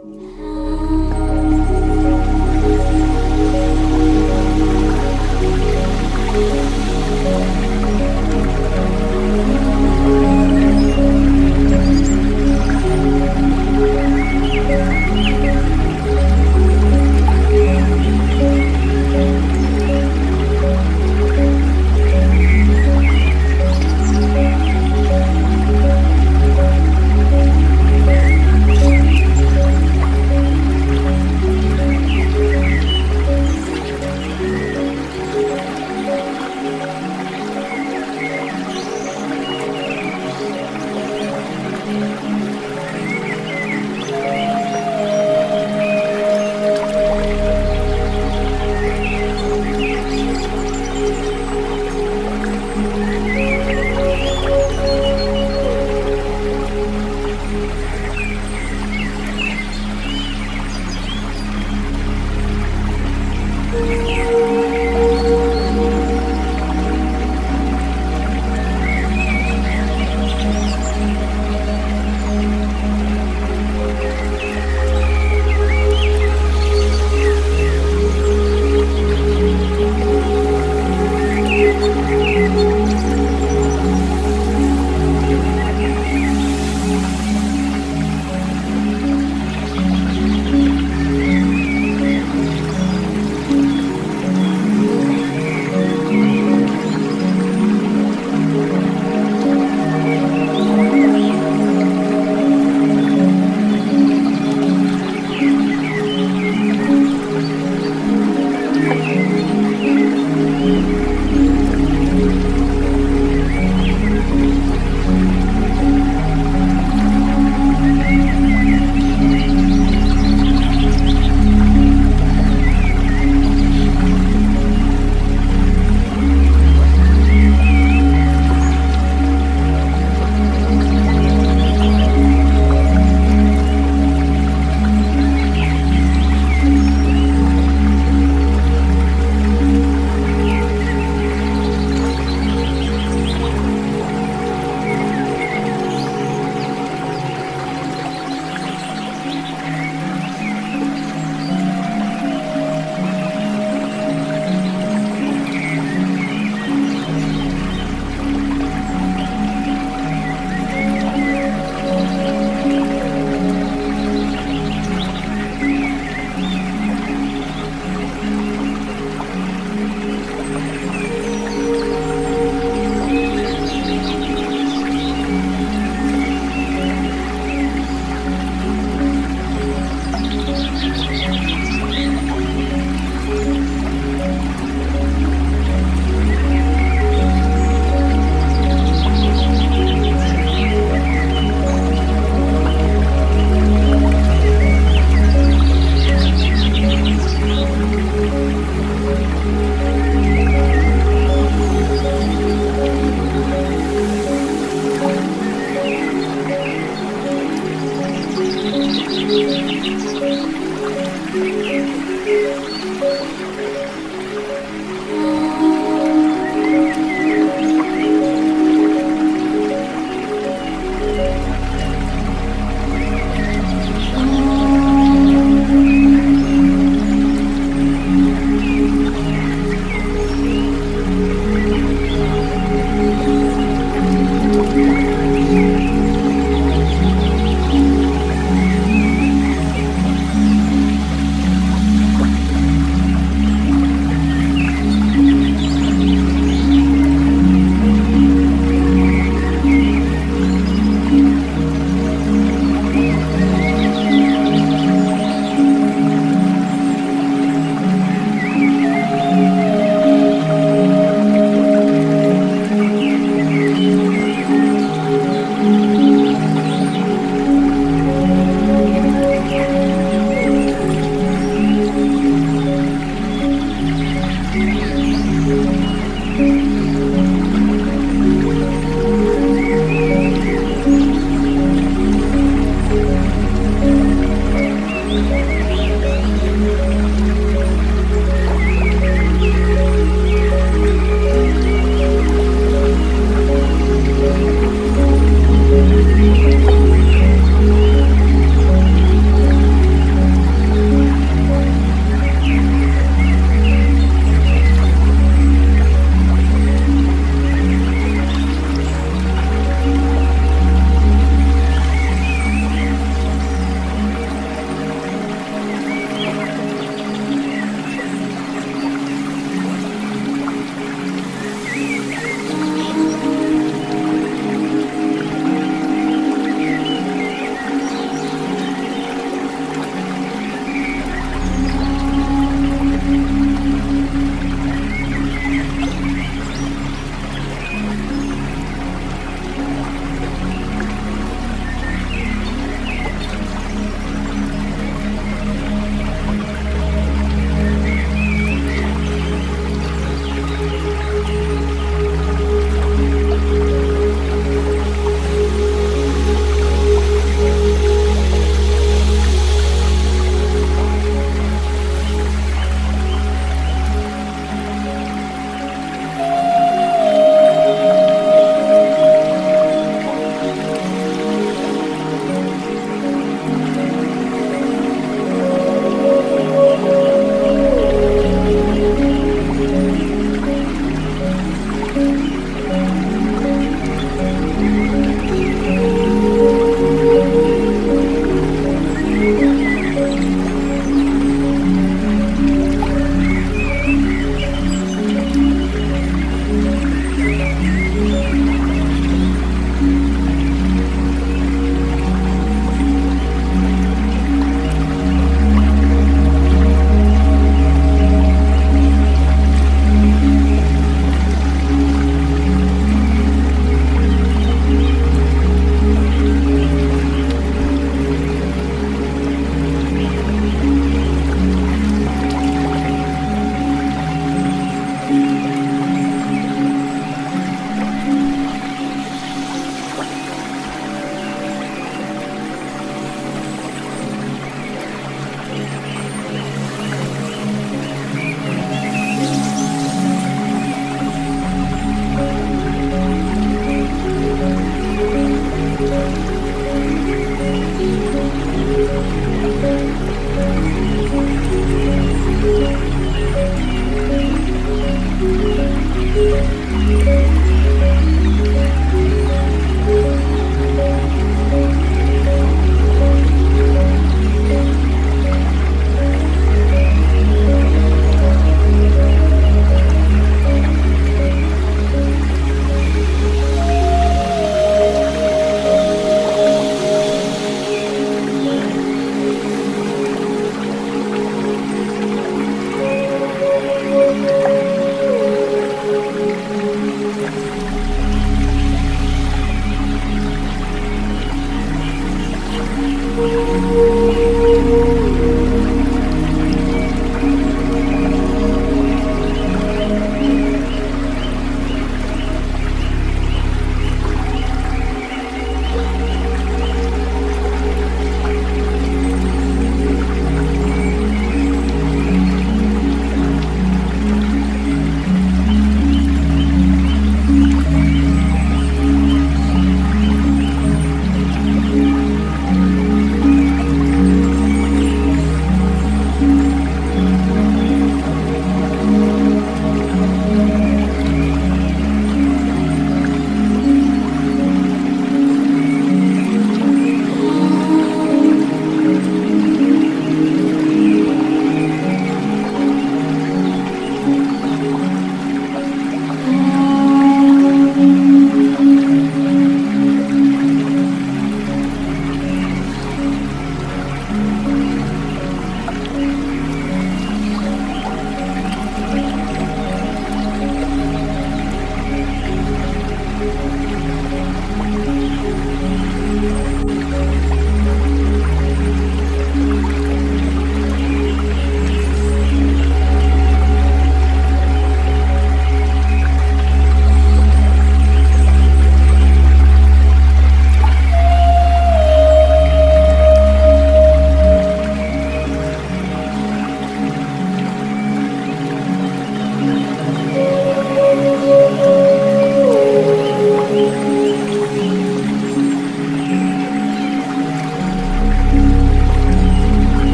Thank